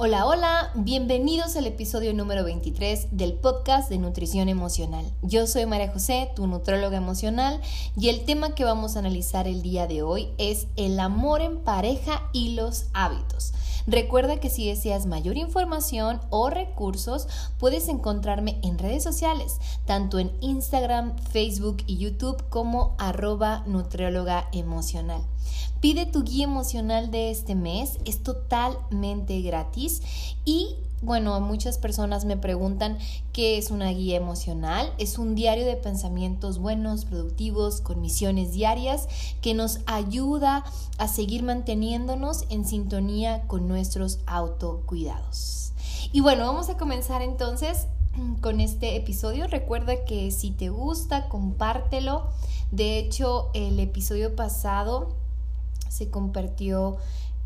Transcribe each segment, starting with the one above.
Hola, hola, bienvenidos al episodio número 23 del podcast de Nutrición Emocional. Yo soy María José, tu nutróloga emocional, y el tema que vamos a analizar el día de hoy es el amor en pareja y los hábitos. Recuerda que si deseas mayor información o recursos, puedes encontrarme en redes sociales, tanto en Instagram, Facebook y YouTube como arroba nutrióloga emocional. Pide tu guía emocional de este mes, es totalmente gratis y bueno, muchas personas me preguntan qué es una guía emocional. Es un diario de pensamientos buenos, productivos, con misiones diarias que nos ayuda a seguir manteniéndonos en sintonía con nuestros autocuidados. Y bueno, vamos a comenzar entonces con este episodio. Recuerda que si te gusta, compártelo. De hecho, el episodio pasado se compartió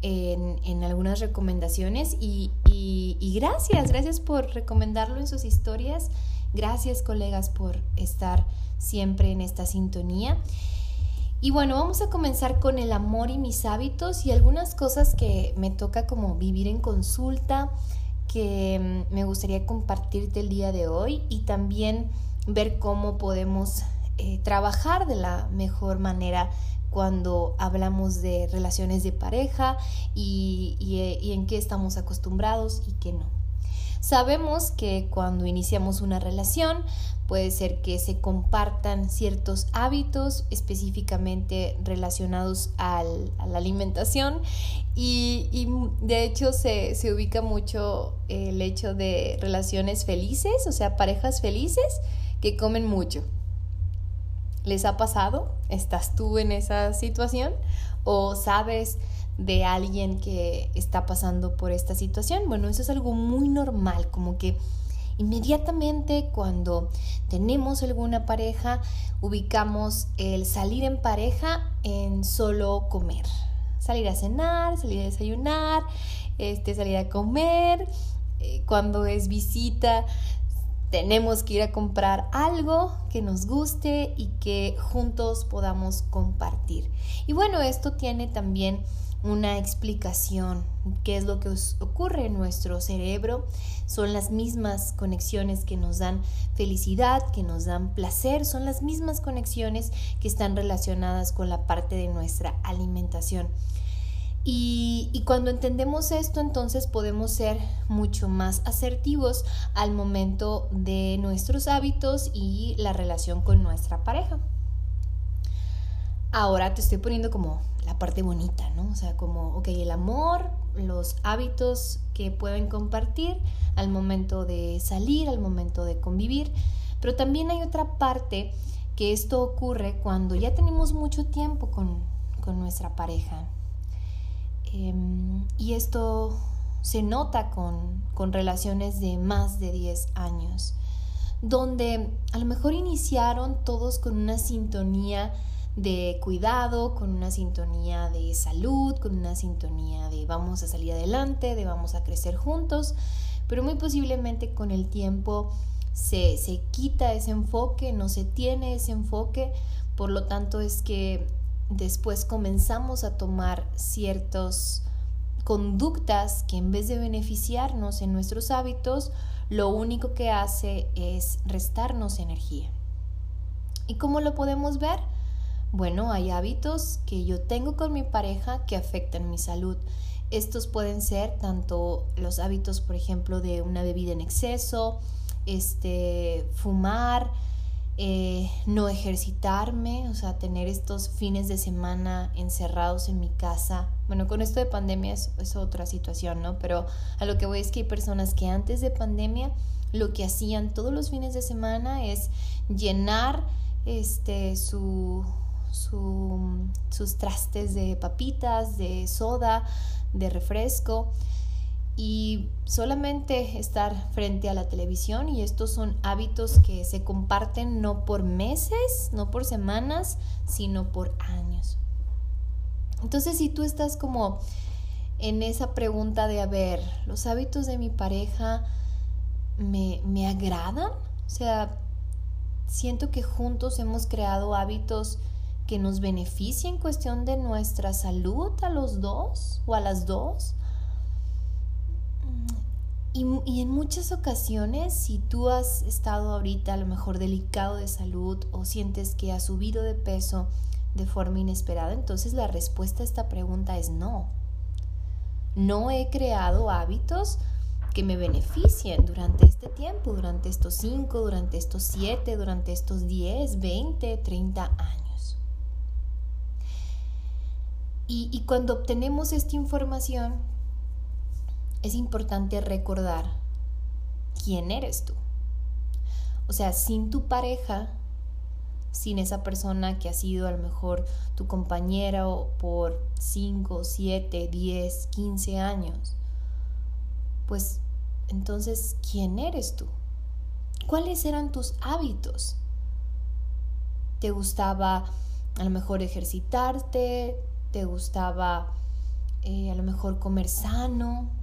en, algunas recomendaciones y, gracias, gracias por recomendarlo en sus historias. Gracias colegas por estar siempre en esta sintonía. Y bueno, vamos a comenzar con el amor y mis hábitos y algunas cosas que me toca como vivir en consulta que mm, me gustaría compartirte el día de hoy y también ver cómo podemos eh, trabajar de la mejor manera cuando hablamos de relaciones de pareja y, en qué estamos acostumbrados y qué no. Sabemos que cuando iniciamos una relación puede ser que se compartan ciertos hábitos específicamente relacionados a la alimentación y, de hecho se, se, ubica mucho el hecho de relaciones felices, o sea, parejas felices que comen mucho. ¿Les ha pasado? ¿Estás tú en esa situación? ¿O sabes de alguien que está pasando por esta situación? Bueno, eso es algo muy normal, como que inmediatamente cuando tenemos alguna pareja, ubicamos el salir en pareja en solo comer. Salir a cenar, salir a desayunar, este, salir a comer. Eh, cuando es visita, tenemos que ir a comprar algo que nos guste y que juntos podamos compartir. Y bueno, esto tiene también una explicación, qué es lo que ocurre en nuestro cerebro. Son las mismas conexiones que nos dan felicidad, que nos dan placer, son las mismas conexiones que están relacionadas con la parte de nuestra alimentación. Y, cuando entendemos esto, entonces podemos ser mucho más asertivos al momento de nuestros hábitos y la relación con nuestra pareja. Ahora te estoy poniendo como la parte bonita, ¿no? O sea, como, ok, el amor, los hábitos que pueden compartir al momento de salir, al momento de convivir, pero también hay otra parte que esto ocurre cuando ya tenemos mucho tiempo con, con nuestra pareja, Em, y esto se nota con, con relaciones de más de 10 años, donde a lo mejor iniciaron todos con una sintonía de cuidado, con una sintonía de salud, con una sintonía de vamos a salir adelante, de vamos a crecer juntos, pero muy posiblemente con el tiempo se, se quita ese enfoque, no se tiene ese enfoque, por lo tanto es que después comenzamos a tomar ciertas conductas que en vez de beneficiarnos en nuestros hábitos, lo único que hace es restarnos energía. ¿Y cómo lo podemos ver? Bueno, hay hábitos que yo tengo con mi pareja que afectan mi salud. Estos pueden ser tanto los hábitos, por ejemplo, de una bebida en exceso, este, fumar, eh, no ejercitarme, o sea, tener estos fines de semana encerrados en mi casa. Bueno, con esto de pandemia es, es, otra situación, ¿no? Pero a lo que voy es que hay personas que antes de pandemia lo que hacían todos los fines de semana es llenar este, su, sus trastes de papitas, de soda, de refresco y solamente estar frente a la televisión y estos son hábitos que se comparten no por meses, no por semanas, sino por años. Entonces si tú estás como en esa pregunta de, a ver, los hábitos de mi pareja me, me agradan, o sea, siento que juntos hemos creado hábitos que nos beneficien en cuestión de nuestra salud a los dos o a las dos y, en muchas ocasiones, si tú has estado ahorita a lo mejor delicado de salud o sientes que has subido de peso de forma inesperada, entonces la respuesta a esta pregunta es no. No he creado hábitos que me beneficien durante este tiempo, durante estos 5, durante estos 7, durante estos 10, 20, 30 años. Y, y cuando obtenemos esta información, es importante recordar quién eres tú. O sea, sin tu pareja, sin esa persona que ha sido a lo mejor tu compañera por 5, 7, 10, 15 años, pues entonces, ¿quién eres tú? ¿Cuáles eran tus hábitos? ¿Te gustaba a lo mejor ejercitarte? ¿Te gustaba eh, a lo mejor comer sano?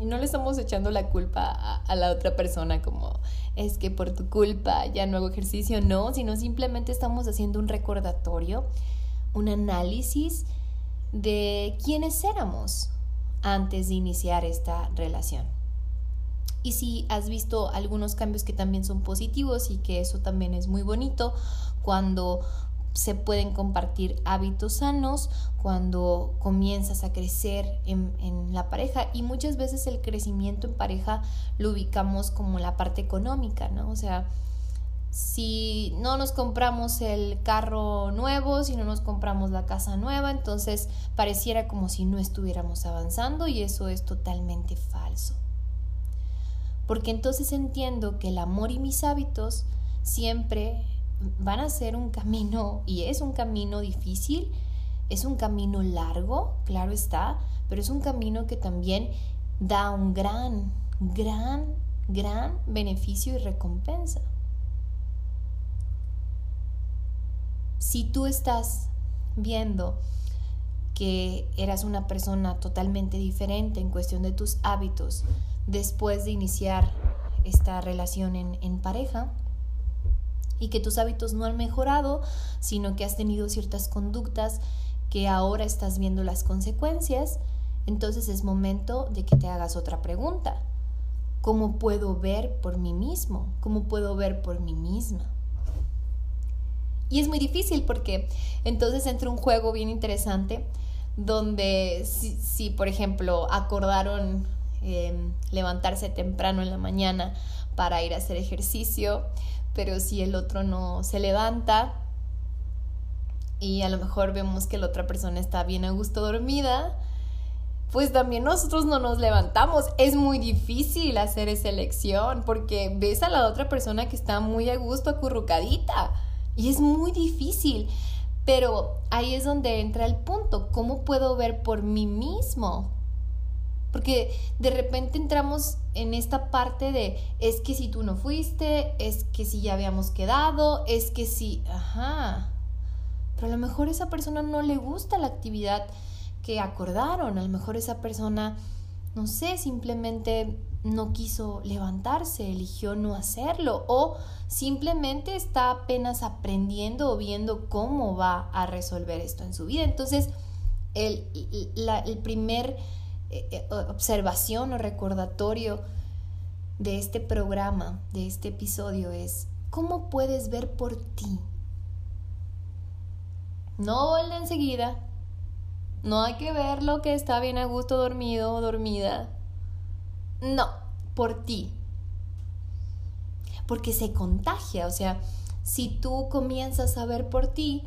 Y no le estamos echando la culpa a, la otra persona como es que por tu culpa ya no hago ejercicio, no, sino simplemente estamos haciendo un recordatorio, un análisis de quiénes éramos antes de iniciar esta relación. Y si has visto algunos cambios que también son positivos y que eso también es muy bonito, cuando se pueden compartir hábitos sanos cuando comienzas a crecer en, en, la pareja y muchas veces el crecimiento en pareja lo ubicamos como la parte económica, ¿no? O sea, si no nos compramos el carro nuevo, si no nos compramos la casa nueva, entonces pareciera como si no estuviéramos avanzando y eso es totalmente falso. Porque entonces entiendo que el amor y mis hábitos siempre van a ser un camino, y es un camino difícil, es un camino largo, claro está, pero es un camino que también da un gran, gran, gran beneficio y recompensa. Si tú estás viendo que eras una persona totalmente diferente en cuestión de tus hábitos después de iniciar esta relación en, en pareja, y que tus hábitos no han mejorado, sino que has tenido ciertas conductas que ahora estás viendo las consecuencias, entonces es momento de que te hagas otra pregunta. ¿Cómo puedo ver por mí mismo? ¿Cómo puedo ver por mí misma? Y es muy difícil porque entonces entra un juego bien interesante donde si, por ejemplo acordaron em, levantarse temprano en la mañana para ir a hacer ejercicio, pero si el otro no se levanta y a lo mejor vemos que la otra persona está bien a gusto dormida, pues también nosotros no nos levantamos. Es muy difícil hacer esa elección porque ves a la otra persona que está muy a gusto acurrucadita y es muy difícil. Pero ahí es donde entra el punto, ¿cómo puedo ver por mí mismo? Porque de repente entramos en esta parte de, es que si tú no fuiste, es que si ya habíamos quedado, es que si, ajá. Pero a lo mejor esa persona no le gusta la actividad que acordaron, a lo mejor esa persona, no sé, simplemente no quiso levantarse, eligió no hacerlo o simplemente está apenas aprendiendo o viendo cómo va a resolver esto en su vida. Entonces, el, el primer observación o recordatorio de este programa, de este episodio es, ¿cómo puedes ver por ti? No el de enseguida. No hay que ver lo que está bien a gusto dormido o dormida. No, por ti. Porque se contagia, o sea, si tú comienzas a ver por ti,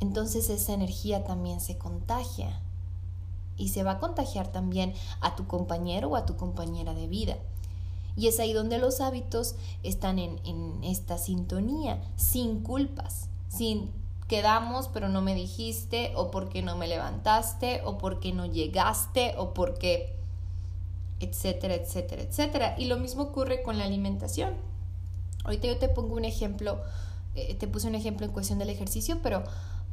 entonces esa energía también se contagia y se va a contagiar también a tu compañero o a tu compañera de vida. Y es ahí donde los hábitos están en, esta sintonía, sin culpas, sin quedamos pero no me dijiste o porque no me levantaste o porque no llegaste o porque etcétera, etcétera, etcétera. Y lo mismo ocurre con la alimentación. Ahorita yo te pongo un ejemplo, eh, te puse un ejemplo en cuestión del ejercicio, pero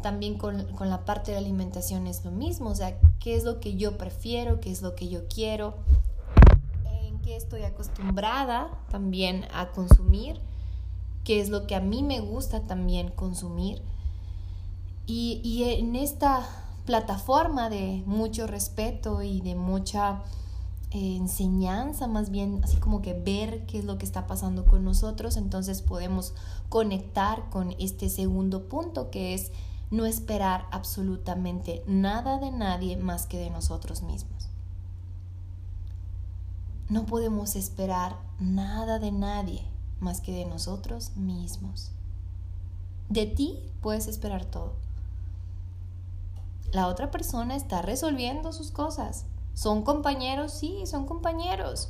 también con, con, la parte de alimentación es lo mismo, o sea, qué es lo que yo prefiero, qué es lo que yo quiero, en qué estoy acostumbrada también a consumir, qué es lo que a mí me gusta también consumir. Y, y en esta plataforma de mucho respeto y de mucha eh, enseñanza, más bien así como que ver qué es lo que está pasando con nosotros, entonces podemos conectar con este segundo punto que es no esperar absolutamente nada de nadie más que de nosotros mismos. No podemos esperar nada de nadie más que de nosotros mismos. De ti puedes esperar todo. La otra persona está resolviendo sus cosas. ¿Son compañeros? Sí, son compañeros.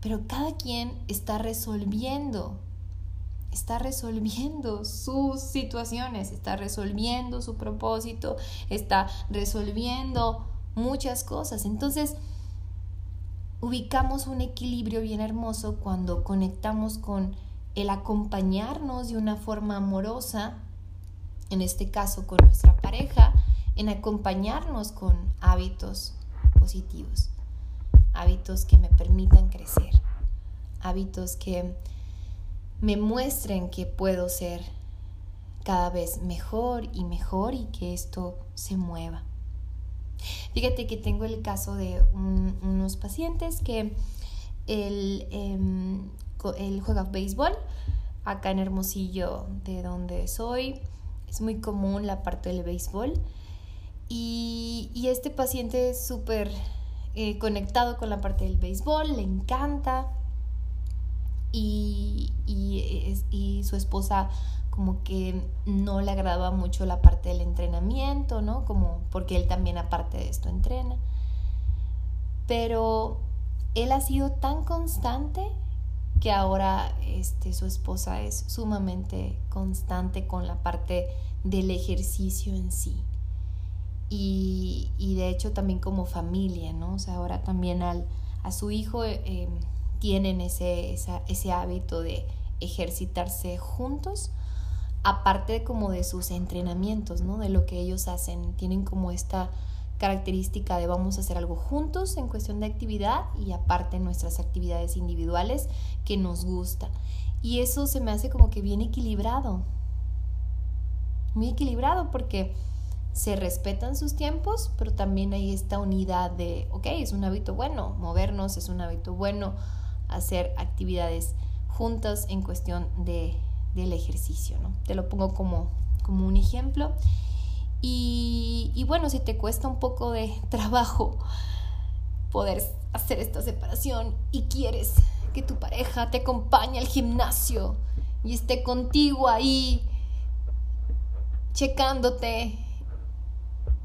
Pero cada quien está resolviendo está resolviendo sus situaciones, está resolviendo su propósito, está resolviendo muchas cosas. Entonces, ubicamos un equilibrio bien hermoso cuando conectamos con el acompañarnos de una forma amorosa, en este caso con nuestra pareja, en acompañarnos con hábitos positivos, hábitos que me permitan crecer, hábitos que me muestren que puedo ser cada vez mejor y mejor y que esto se mueva. Fíjate que tengo el caso de unos pacientes que él, em, juega béisbol acá en Hermosillo, de donde soy. Es muy común la parte del béisbol. Y, este paciente es súper eh, conectado con la parte del béisbol, le encanta y, y, su esposa como que no le agradaba mucho la parte del entrenamiento, ¿no? Como porque él también aparte de esto entrena. Pero él ha sido tan constante que ahora este, su esposa es sumamente constante con la parte del ejercicio en sí. Y, y de hecho también como familia, ¿no? O sea, ahora también al, a su hijo eh, tienen ese, ese hábito de ejercitarse juntos, aparte como de sus entrenamientos, ¿no? De lo que ellos hacen. Tienen como esta característica de vamos a hacer algo juntos en cuestión de actividad y aparte nuestras actividades individuales que nos gusta. Y eso se me hace como que bien equilibrado. Muy equilibrado porque se respetan sus tiempos, pero también hay esta unidad de, ok, es un hábito bueno, movernos es un hábito bueno, hacer actividades juntas en cuestión de, del ejercicio, ¿no? Te lo pongo como, como un ejemplo. Y, y bueno, si te cuesta un poco de trabajo poder hacer esta separación y quieres que tu pareja te acompañe al gimnasio y esté contigo ahí checándote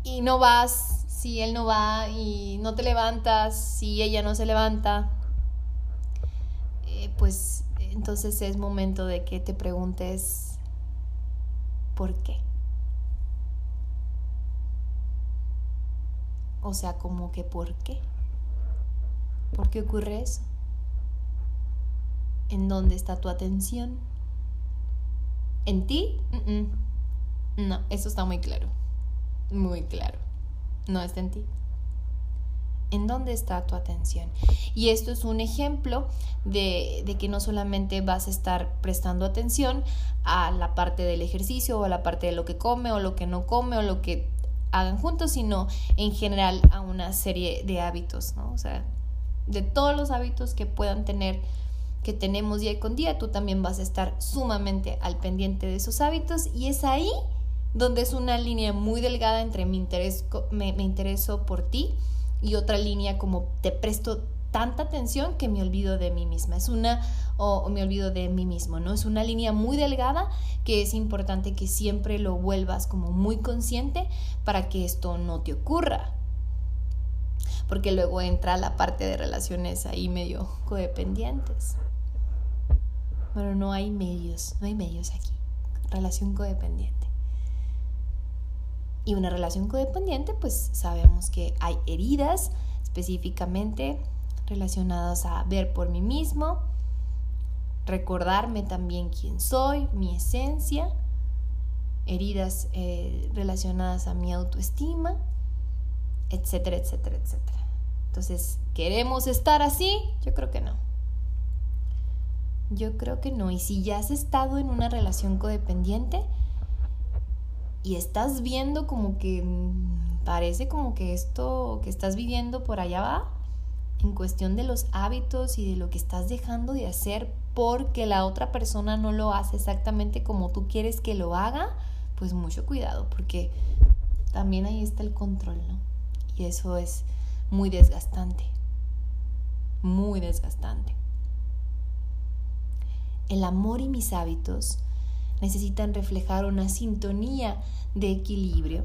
y no vas si él no va y no te levantas si ella no se levanta pues entonces es momento de que te preguntes por qué. O sea, como que por qué. ¿Por qué ocurre eso? ¿En dónde está tu atención? ¿En ti? No, eso está muy claro. Muy claro. No está en ti en dónde está tu atención. Y esto es un ejemplo de, que no solamente vas a estar prestando atención a la parte del ejercicio o a la parte de lo que come o lo que no come o lo que hagan juntos, sino en general a una serie de hábitos, ¿no? O sea, de todos los hábitos que puedan tener que tenemos día con día, tú también vas a estar sumamente al pendiente de esos hábitos y es ahí donde es una línea muy delgada entre mi interés, me, me intereso por ti y otra línea como te presto tanta atención que me olvido de mí misma. Es una o, me olvido de mí mismo, ¿no? Es una línea muy delgada que es importante que siempre lo vuelvas como muy consciente para que esto no te ocurra. Porque luego entra la parte de relaciones ahí medio codependientes. Pero no hay medios, no hay medios aquí. Relación codependiente. Y una relación codependiente, pues sabemos que hay heridas específicamente relacionadas a ver por mí mismo, recordarme también quién soy, mi esencia, heridas eh, relacionadas a mi autoestima, etcétera, etcétera, etcétera. Entonces, ¿queremos estar así? Yo creo que no. Yo creo que no. Y si ya has estado en una relación codependiente, y estás viendo como que mm, parece como que esto que estás viviendo por allá va en cuestión de los hábitos y de lo que estás dejando de hacer porque la otra persona no lo hace exactamente como tú quieres que lo haga, pues mucho cuidado porque también ahí está el control, ¿no? Y eso es muy desgastante, muy desgastante. El amor y mis hábitos necesitan reflejar una sintonía de equilibrio.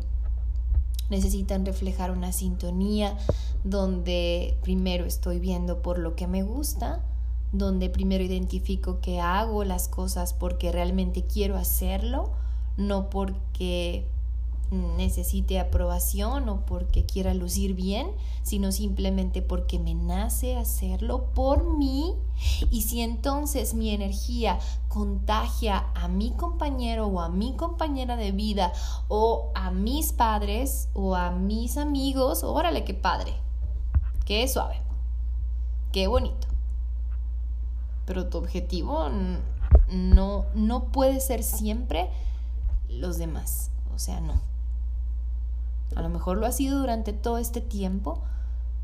Necesitan reflejar una sintonía donde primero estoy viendo por lo que me gusta, donde primero identifico que hago las cosas porque realmente quiero hacerlo, no porque necesite aprobación o porque quiera lucir bien, sino simplemente porque me nace hacerlo por mí. Y si entonces mi energía contagia a mi compañero o a mi compañera de vida o a mis padres o a mis amigos, órale, qué padre, qué suave, qué bonito. Pero tu objetivo no, no puede ser siempre los demás. O sea, no. A lo mejor lo ha sido durante todo este tiempo,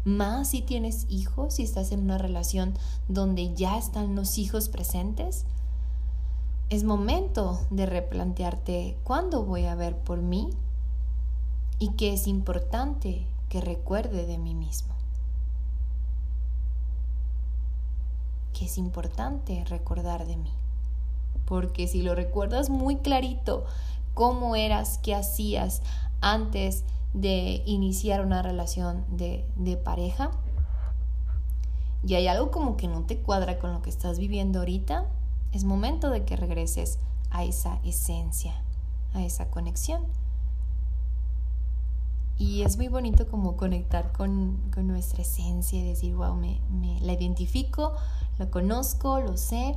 más si tienes hijos, si estás en una relación donde ya están los hijos presentes. Es momento de replantearte cuándo voy a ver por mí y qué es importante que recuerde de mí mismo. Que es importante recordar de mí. Porque si lo recuerdas muy clarito, cómo eras, qué hacías antes de iniciar una relación de, pareja y hay algo como que no te cuadra con lo que estás viviendo ahorita, es momento de que regreses a esa esencia, a esa conexión. Y es muy bonito como conectar con, nuestra esencia y decir, wow, me, me, la identifico, la conozco, lo sé,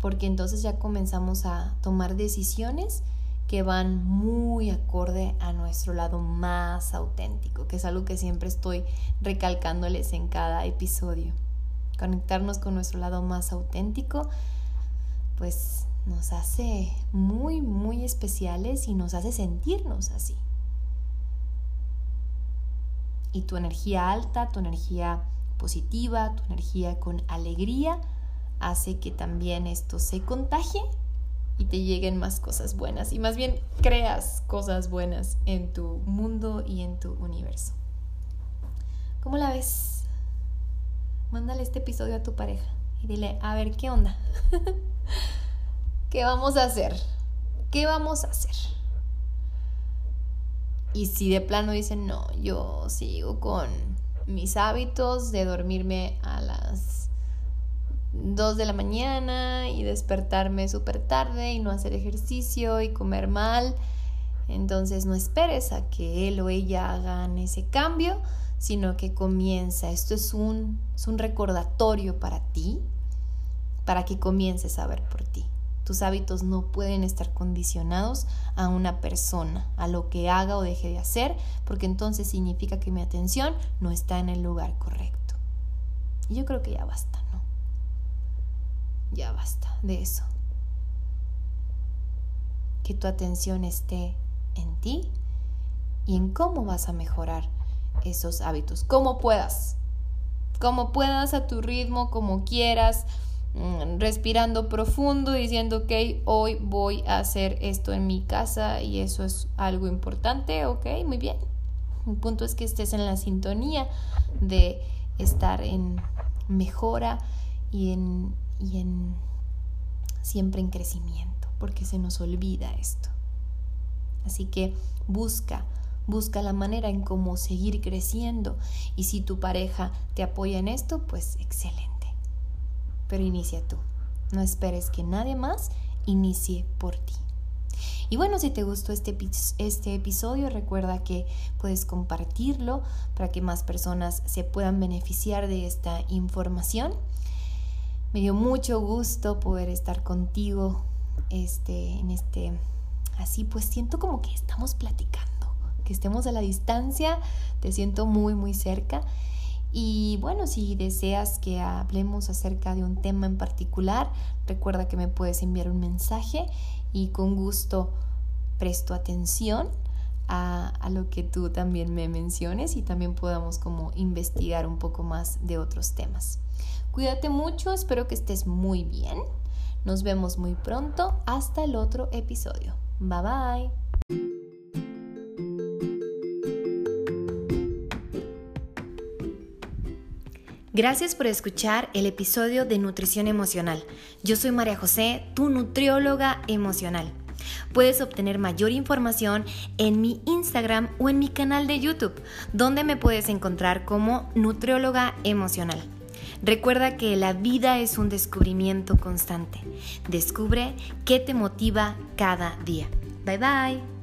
porque entonces ya comenzamos a tomar decisiones que van muy acorde a nuestro lado más auténtico, que es algo que siempre estoy recalcándoles en cada episodio. Conectarnos con nuestro lado más auténtico, pues nos hace muy, muy especiales y nos hace sentirnos así. Y tu energía alta, tu energía positiva, tu energía con alegría, hace que también esto se contagie y te lleguen más cosas buenas y más bien creas cosas buenas en tu mundo y en tu universo. ¿Cómo la ves? Mándale este episodio a tu pareja y dile, a ver, ¿qué onda? ¿Qué vamos a hacer? ¿Qué vamos a hacer? Y si de plano dicen, no, yo sigo con mis hábitos de dormirme a las 2 de la mañana y despertarme súper tarde y no hacer ejercicio y comer mal. Entonces no esperes a que él o ella hagan ese cambio, sino que comienza. Esto es un, es un recordatorio para ti, para que comiences a ver por ti. Tus hábitos no pueden estar condicionados a una persona, a lo que haga o deje de hacer, porque entonces significa que mi atención no está en el lugar correcto. Y yo creo que ya basta ya basta de eso. Que tu atención esté en ti y en cómo vas a mejorar esos hábitos, como puedas, como puedas a tu ritmo, como quieras, mm, respirando profundo, diciendo, ok, hoy voy a hacer esto en mi casa y eso es algo importante, ok, muy bien. El punto es que estés en la sintonía de estar en mejora y en y en siempre en crecimiento, porque se nos olvida esto. Así que busca, busca la manera en cómo seguir creciendo y si tu pareja te apoya en esto, pues excelente. Pero inicia tú. No esperes que nadie más inicie por ti. Y bueno, si te gustó este, este episodio, recuerda que puedes compartirlo para que más personas se puedan beneficiar de esta información. Me dio mucho gusto poder estar contigo este, en este, así pues siento como que estamos platicando, que estemos a la distancia, te siento muy, muy cerca. Y bueno, si deseas que hablemos acerca de un tema en particular, recuerda que me puedes enviar un mensaje y con gusto presto atención a, a, lo que tú también me menciones y también podamos como investigar un poco más de otros temas. Cuídate mucho, espero que estés muy bien. Nos vemos muy pronto. Hasta el otro episodio. Bye bye. Gracias por escuchar el episodio de Nutrición Emocional. Yo soy María José, tu nutrióloga emocional. Puedes obtener mayor información en mi Instagram o en mi canal de YouTube, donde me puedes encontrar como nutrióloga emocional. Recuerda que la vida es un descubrimiento constante. Descubre qué te motiva cada día. Bye bye.